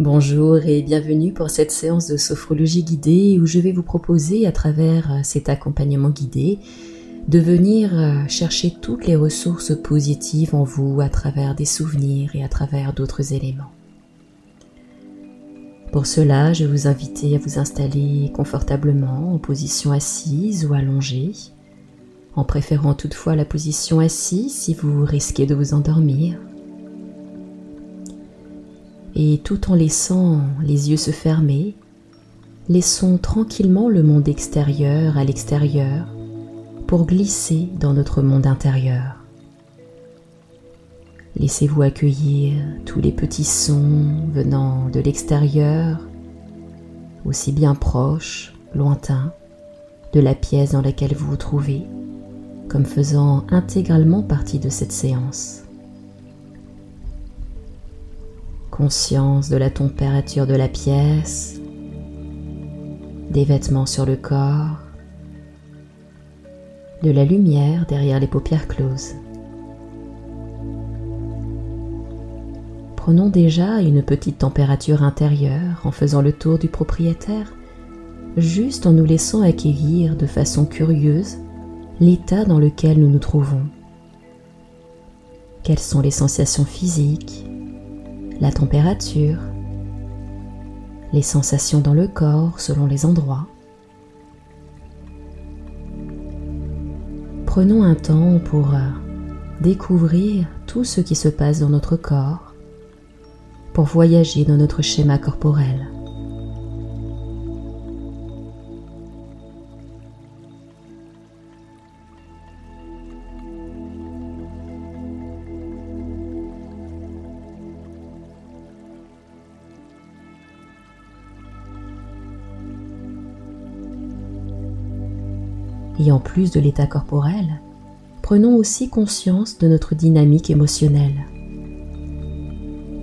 Bonjour et bienvenue pour cette séance de sophrologie guidée où je vais vous proposer à travers cet accompagnement guidé de venir chercher toutes les ressources positives en vous à travers des souvenirs et à travers d'autres éléments. Pour cela, je vous inviter à vous installer confortablement en position assise ou allongée, en préférant toutefois la position assise si vous risquez de vous endormir et tout en laissant les yeux se fermer, laissons tranquillement le monde extérieur à l'extérieur pour glisser dans notre monde intérieur. Laissez-vous accueillir tous les petits sons venant de l'extérieur, aussi bien proches, lointains, de la pièce dans laquelle vous vous trouvez, comme faisant intégralement partie de cette séance. Conscience de la température de la pièce, des vêtements sur le corps, de la lumière derrière les paupières closes. Prenons déjà une petite température intérieure en faisant le tour du propriétaire, juste en nous laissant accueillir de façon curieuse l'état dans lequel nous nous trouvons. Quelles sont les sensations physiques, la température, les sensations dans le corps selon les endroits. Prenons un temps pour euh, découvrir tout ce qui se passe dans notre corps, pour voyager dans notre schéma corporel. Et en plus de l'état corporel, prenons aussi conscience de notre dynamique émotionnelle.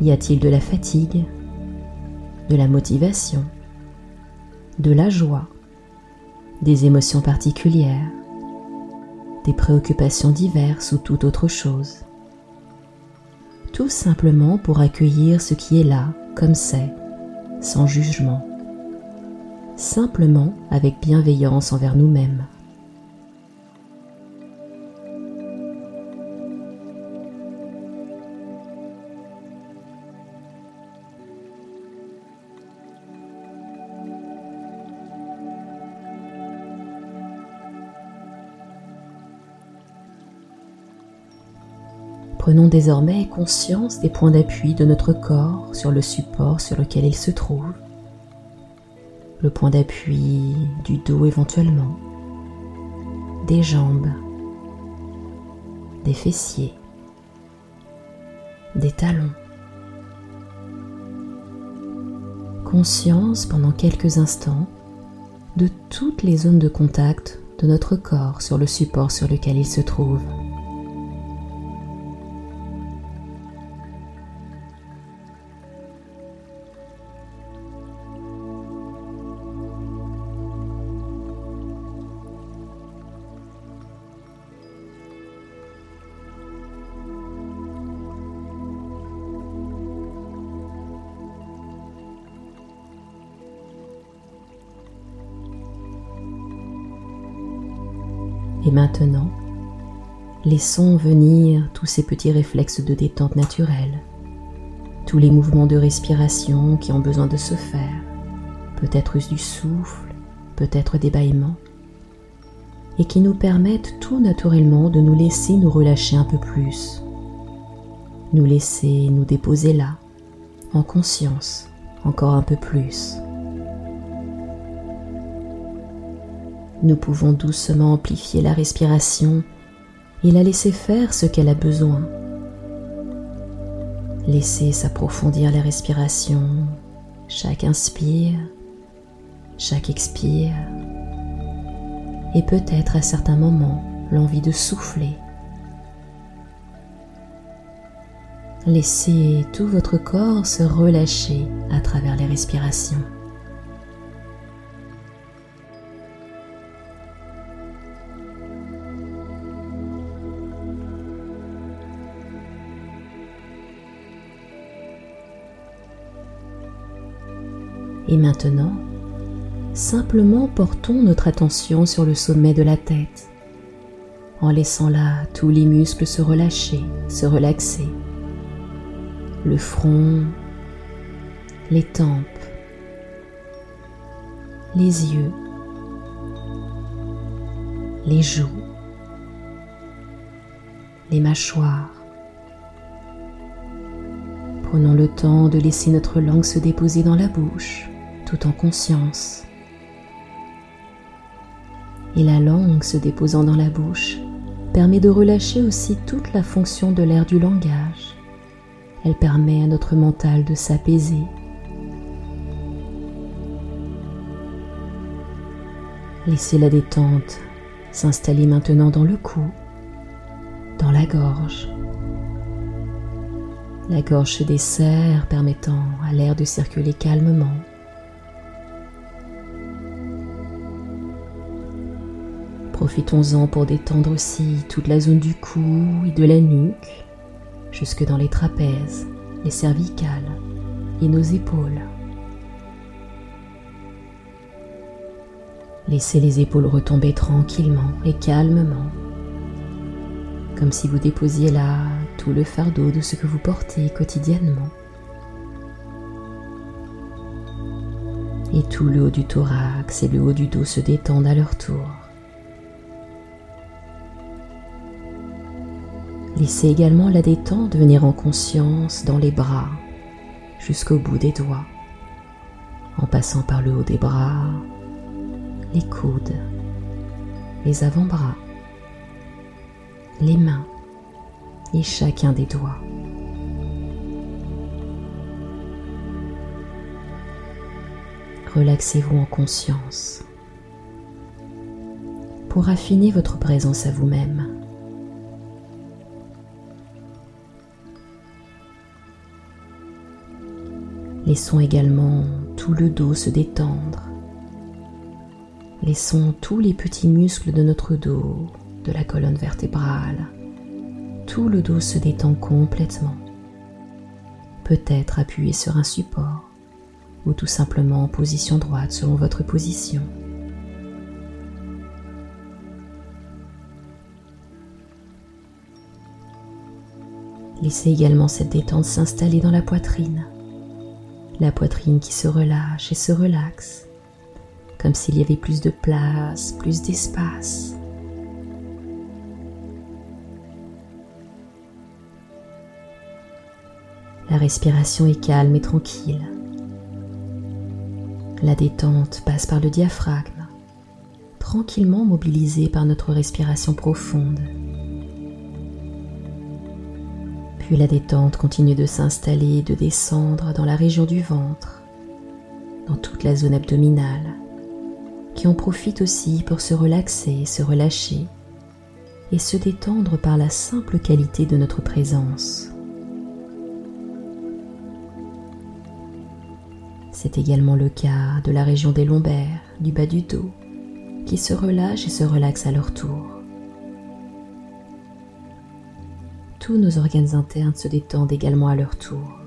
Y a-t-il de la fatigue, de la motivation, de la joie, des émotions particulières, des préoccupations diverses ou toute autre chose? Tout simplement pour accueillir ce qui est là, comme c'est, sans jugement, simplement avec bienveillance envers nous-mêmes. Prenons désormais conscience des points d'appui de notre corps sur le support sur lequel il se trouve, le point d'appui du dos éventuellement, des jambes, des fessiers, des talons. Conscience pendant quelques instants de toutes les zones de contact de notre corps sur le support sur lequel il se trouve. Et maintenant, laissons venir tous ces petits réflexes de détente naturelle, tous les mouvements de respiration qui ont besoin de se faire, peut-être du souffle, peut-être des bâillements, et qui nous permettent tout naturellement de nous laisser nous relâcher un peu plus, nous laisser nous déposer là, en conscience, encore un peu plus. Nous pouvons doucement amplifier la respiration et la laisser faire ce qu'elle a besoin. Laisser s'approfondir la respiration, chaque inspire, chaque expire, et peut-être à certains moments l'envie de souffler. Laissez tout votre corps se relâcher à travers les respirations. Et maintenant, simplement portons notre attention sur le sommet de la tête, en laissant là tous les muscles se relâcher, se relaxer. Le front, les tempes, les yeux, les joues, les mâchoires. Prenons le temps de laisser notre langue se déposer dans la bouche, en conscience. Et la langue se déposant dans la bouche permet de relâcher aussi toute la fonction de l'air du langage. Elle permet à notre mental de s'apaiser. Laissez la détente s'installer maintenant dans le cou, dans la gorge. La gorge se desserre permettant à l'air de circuler calmement. Profitons-en pour détendre aussi toute la zone du cou et de la nuque, jusque dans les trapèzes, les cervicales et nos épaules. Laissez les épaules retomber tranquillement et calmement, comme si vous déposiez là tout le fardeau de ce que vous portez quotidiennement. Et tout le haut du thorax et le haut du dos se détendent à leur tour. Laissez également la détente venir en conscience dans les bras jusqu'au bout des doigts, en passant par le haut des bras, les coudes, les avant-bras, les mains et chacun des doigts. Relaxez-vous en conscience pour affiner votre présence à vous-même. Laissons également tout le dos se détendre Laissons tous les petits muscles de notre dos, de la colonne vertébrale, tout le dos se détend complètement. Peut-être appuyé sur un support ou tout simplement en position droite selon votre position. Laissez également cette détente s'installer dans la poitrine, la poitrine qui se relâche et se relaxe comme s'il y avait plus de place, plus d'espace. La respiration est calme et tranquille. La détente passe par le diaphragme, tranquillement mobilisé par notre respiration profonde. Puis la détente continue de s'installer et de descendre dans la région du ventre, dans toute la zone abdominale, qui en profite aussi pour se relaxer, se relâcher et se détendre par la simple qualité de notre présence. C'est également le cas de la région des lombaires, du bas du dos, qui se relâchent et se relaxent à leur tour. Tous nos organes internes se détendent également à leur tour.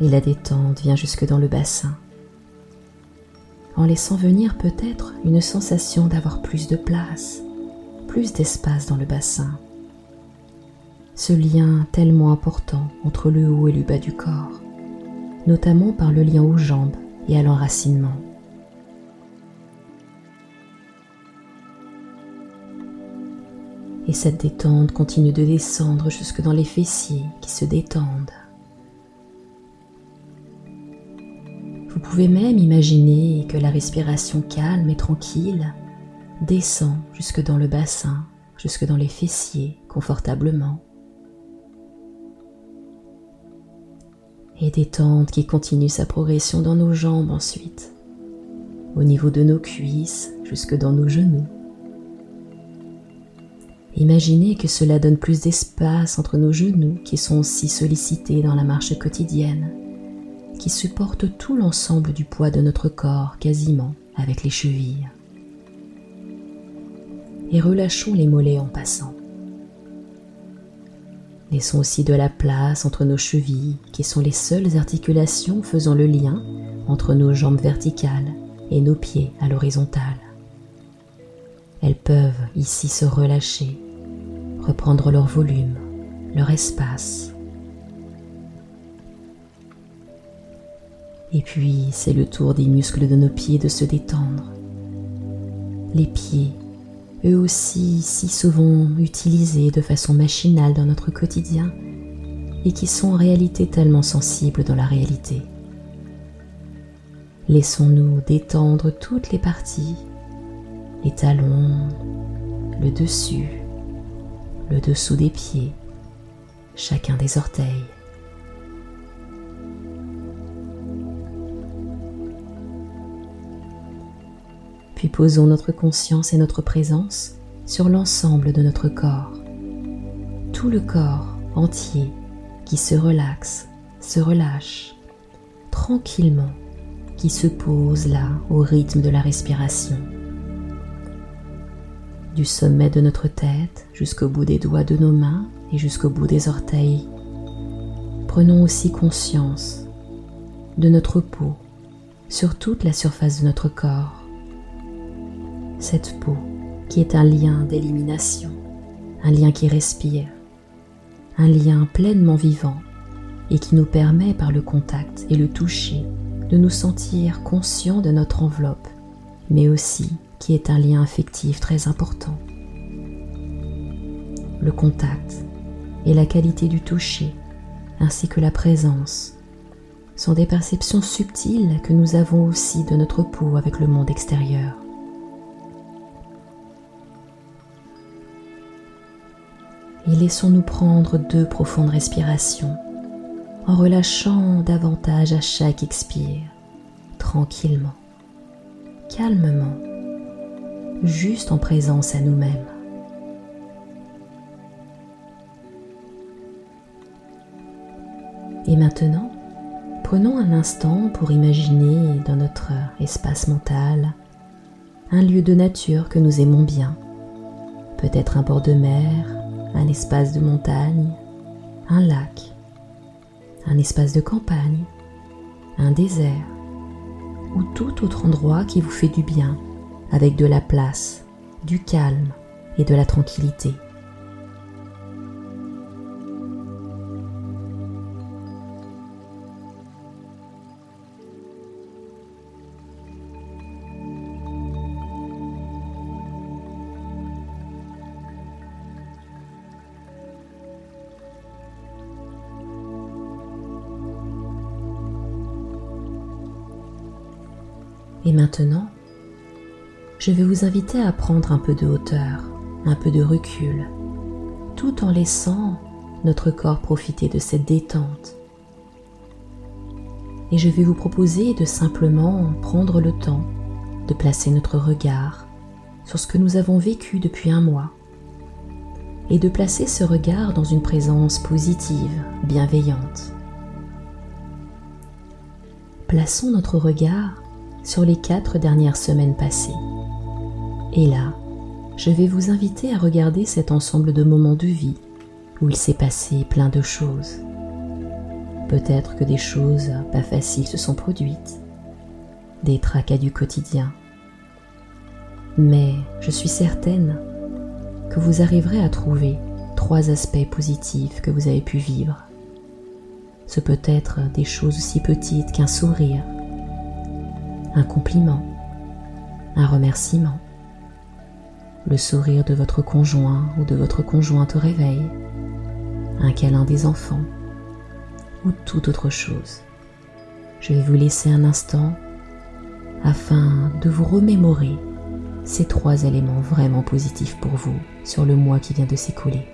et la détente vient jusque dans le bassin, en laissant venir peut-être une sensation d'avoir plus de place, plus d'espace dans le bassin. Ce lien tellement important entre le haut et le bas du corps, notamment par le lien aux jambes et à l'enracinement. Et cette détente continue de descendre jusque dans les fessiers qui se détendent Vous pouvez même imaginer que la respiration calme et tranquille descend jusque dans le bassin, jusque dans les fessiers confortablement. Et détente qui continue sa progression dans nos jambes ensuite, au niveau de nos cuisses jusque dans nos genoux. Imaginez que cela donne plus d'espace entre nos genoux qui sont aussi sollicités dans la marche quotidienne qui supporte tout l'ensemble du poids de notre corps quasiment avec les chevilles. Et relâchons les mollets en passant. Laissons aussi de la place entre nos chevilles, qui sont les seules articulations faisant le lien entre nos jambes verticales et nos pieds à l'horizontale. Elles peuvent ici se relâcher, reprendre leur volume, leur espace. Et puis c'est le tour des muscles de nos pieds de se détendre. Les pieds eux aussi si souvent utilisés de façon machinale dans notre quotidien et qui sont en réalité tellement sensibles dans la réalité. Laissons-nous détendre toutes les parties, les talons, le dessus, le dessous des pieds, chacun des orteils. puis posons notre conscience et notre présence sur l'ensemble de notre corps. Tout le corps entier qui se relaxe, se relâche, tranquillement, qui se pose là au rythme de la respiration. Du sommet de notre tête jusqu'au bout des doigts de nos mains et jusqu'au bout des orteils, prenons aussi conscience de notre peau sur toute la surface de notre corps. Cette peau qui est un lien d'élimination, un lien qui respire, un lien pleinement vivant et qui nous permet par le contact et le toucher de nous sentir conscients de notre enveloppe, mais aussi qui est un lien affectif très important. Le contact et la qualité du toucher, ainsi que la présence, sont des perceptions subtiles que nous avons aussi de notre peau avec le monde extérieur. et laissons-nous prendre deux profondes respirations en relâchant davantage à chaque expire, tranquillement, calmement, juste en présence à nous-mêmes. Et maintenant, prenons un instant pour imaginer dans notre espace mental un lieu de nature que nous aimons bien, peut-être un bord de mer, un espace de montagne, un lac, un espace de campagne, un désert ou tout autre endroit qui vous fait du bien avec de la place, du calme et de la tranquillité. Et maintenant, je vais vous inviter à prendre un peu de hauteur, un peu de recul, tout en laissant notre corps profiter de cette détente. Et je vais vous proposer de simplement prendre le temps de placer notre regard sur ce que nous avons vécu depuis un mois et de placer ce regard dans une présence positive, bienveillante. Plaçons notre regard sur les quatre dernières semaines passées. Et là, je vais vous inviter à regarder cet ensemble de moments de vie où il s'est passé plein de choses. Peut-être que des choses pas faciles se sont produites, des tracas du quotidien. Mais je suis certaine que vous arriverez à trouver trois aspects positifs que vous avez pu vivre. Ce peut être des choses aussi petites qu'un sourire, un compliment, un remerciement, le sourire de votre conjoint ou de votre conjointe au réveil, un câlin des enfants ou toute autre chose. Je vais vous laisser un instant afin de vous remémorer ces trois éléments vraiment positifs pour vous sur le mois qui vient de s'écouler.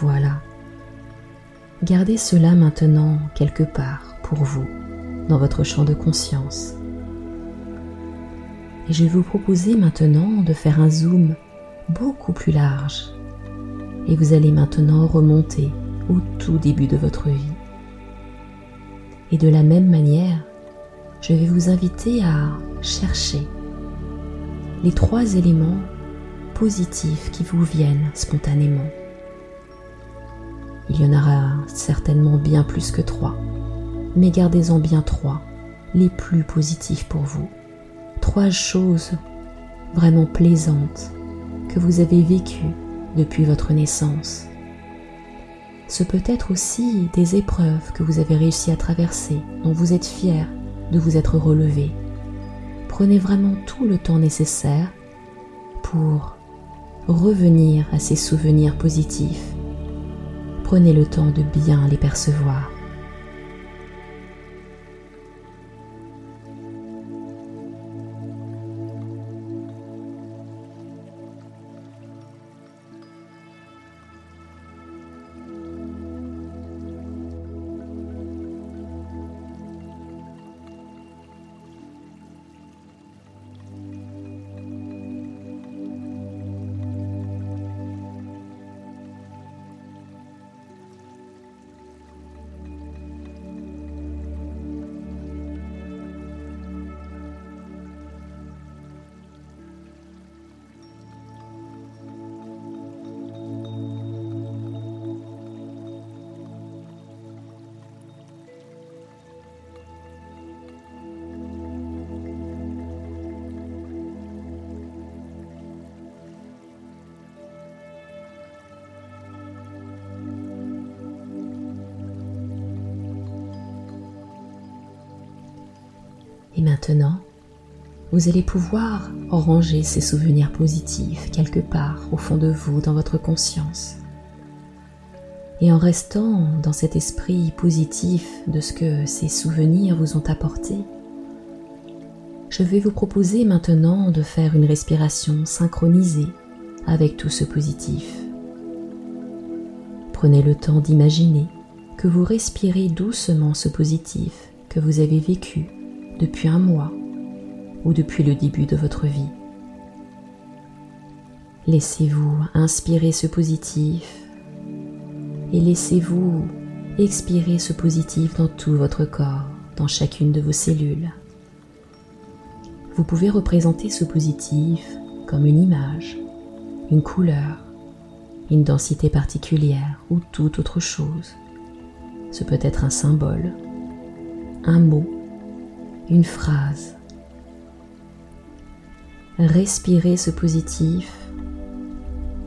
Voilà. Gardez cela maintenant quelque part pour vous, dans votre champ de conscience. Et je vais vous proposer maintenant de faire un zoom beaucoup plus large. Et vous allez maintenant remonter au tout début de votre vie. Et de la même manière, je vais vous inviter à chercher les trois éléments positifs qui vous viennent spontanément. Il y en aura certainement bien plus que trois, mais gardez-en bien trois, les plus positifs pour vous. Trois choses vraiment plaisantes que vous avez vécues depuis votre naissance. Ce peut être aussi des épreuves que vous avez réussi à traverser, dont vous êtes fier de vous être relevé. Prenez vraiment tout le temps nécessaire pour revenir à ces souvenirs positifs. Prenez le temps de bien les percevoir. Maintenant, vous allez pouvoir ranger ces souvenirs positifs quelque part au fond de vous, dans votre conscience. Et en restant dans cet esprit positif de ce que ces souvenirs vous ont apporté, je vais vous proposer maintenant de faire une respiration synchronisée avec tout ce positif. Prenez le temps d'imaginer que vous respirez doucement ce positif que vous avez vécu depuis un mois ou depuis le début de votre vie. Laissez-vous inspirer ce positif et laissez-vous expirer ce positif dans tout votre corps, dans chacune de vos cellules. Vous pouvez représenter ce positif comme une image, une couleur, une densité particulière ou toute autre chose. Ce peut être un symbole, un mot une phrase. Respirez ce positif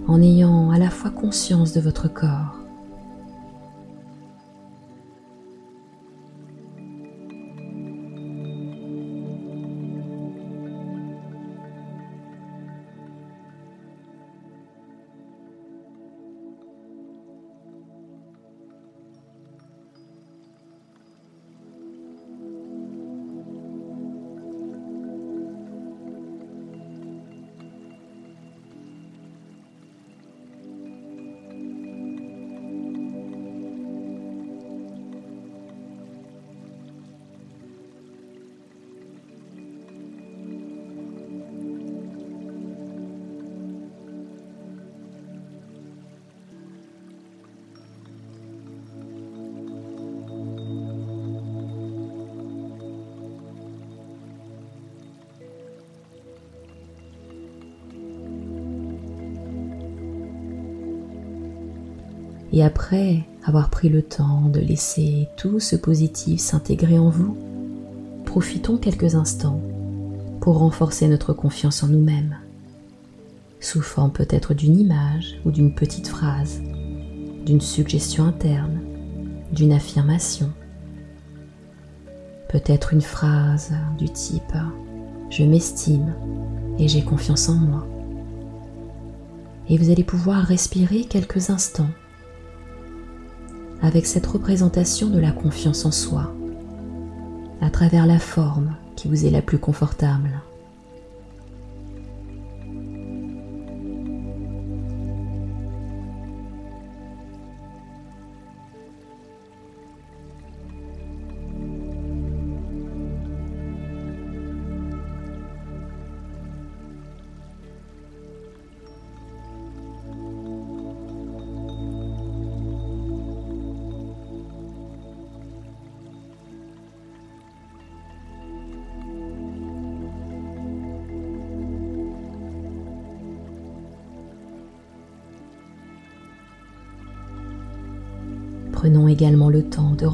en ayant à la fois conscience de votre corps Et après avoir pris le temps de laisser tout ce positif s'intégrer en vous, profitons quelques instants pour renforcer notre confiance en nous-mêmes, sous forme peut-être d'une image ou d'une petite phrase, d'une suggestion interne, d'une affirmation. Peut-être une phrase du type ⁇ Je m'estime et j'ai confiance en moi ⁇ Et vous allez pouvoir respirer quelques instants avec cette représentation de la confiance en soi, à travers la forme qui vous est la plus confortable.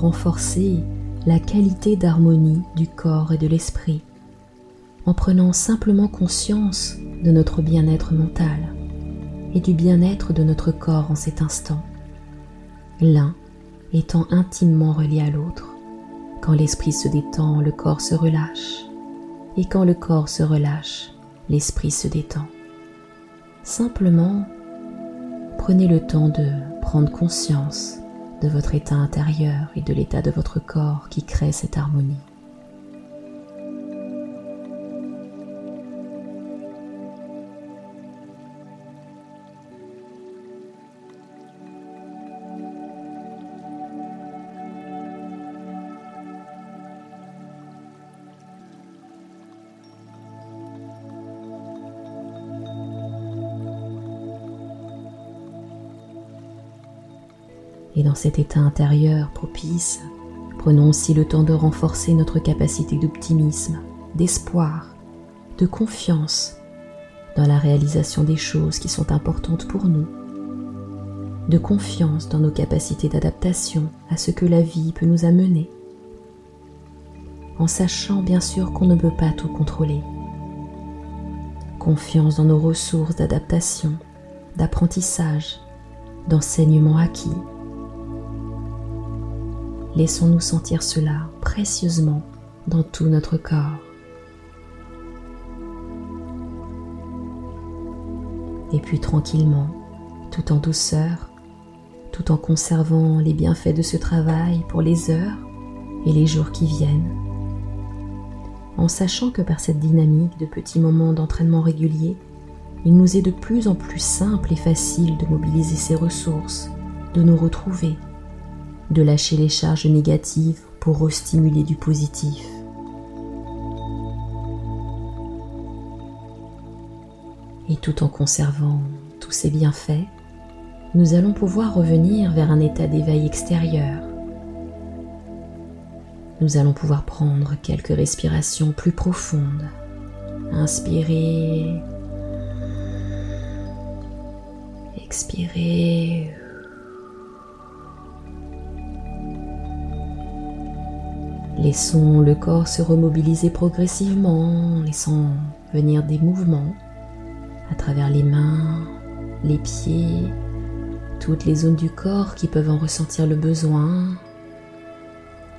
Renforcer la qualité d'harmonie du corps et de l'esprit en prenant simplement conscience de notre bien-être mental et du bien-être de notre corps en cet instant, l'un étant intimement relié à l'autre. Quand l'esprit se détend, le corps se relâche, et quand le corps se relâche, l'esprit se détend. Simplement, prenez le temps de prendre conscience de votre état intérieur et de l'état de votre corps qui crée cette harmonie. Et dans cet état intérieur propice, prenons aussi le temps de renforcer notre capacité d'optimisme, d'espoir, de confiance dans la réalisation des choses qui sont importantes pour nous, de confiance dans nos capacités d'adaptation à ce que la vie peut nous amener, en sachant bien sûr qu'on ne peut pas tout contrôler. Confiance dans nos ressources d'adaptation, d'apprentissage, d'enseignement acquis Laissons-nous sentir cela précieusement dans tout notre corps. Et puis tranquillement, tout en douceur, tout en conservant les bienfaits de ce travail pour les heures et les jours qui viennent, en sachant que par cette dynamique de petits moments d'entraînement réguliers, il nous est de plus en plus simple et facile de mobiliser ces ressources, de nous retrouver de lâcher les charges négatives pour restimuler du positif. Et tout en conservant tous ces bienfaits, nous allons pouvoir revenir vers un état d'éveil extérieur. Nous allons pouvoir prendre quelques respirations plus profondes. Inspirer. Expirer. Laissons le corps se remobiliser progressivement, laissant venir des mouvements à travers les mains, les pieds, toutes les zones du corps qui peuvent en ressentir le besoin.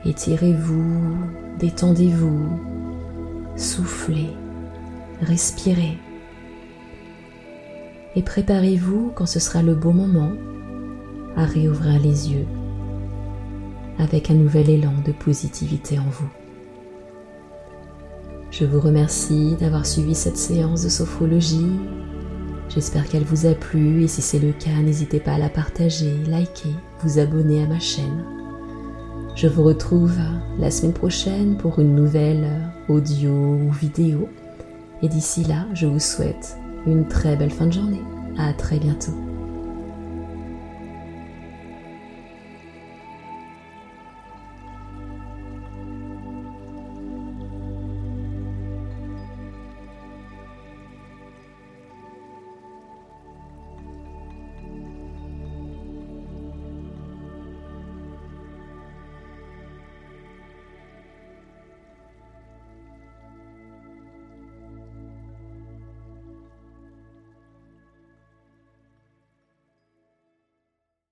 Étirez-vous, détendez-vous, soufflez, respirez. Et préparez-vous quand ce sera le bon moment à réouvrir les yeux avec un nouvel élan de positivité en vous. Je vous remercie d'avoir suivi cette séance de sophrologie. J'espère qu'elle vous a plu et si c'est le cas, n'hésitez pas à la partager, liker, vous abonner à ma chaîne. Je vous retrouve la semaine prochaine pour une nouvelle audio ou vidéo. Et d'ici là, je vous souhaite une très belle fin de journée. À très bientôt.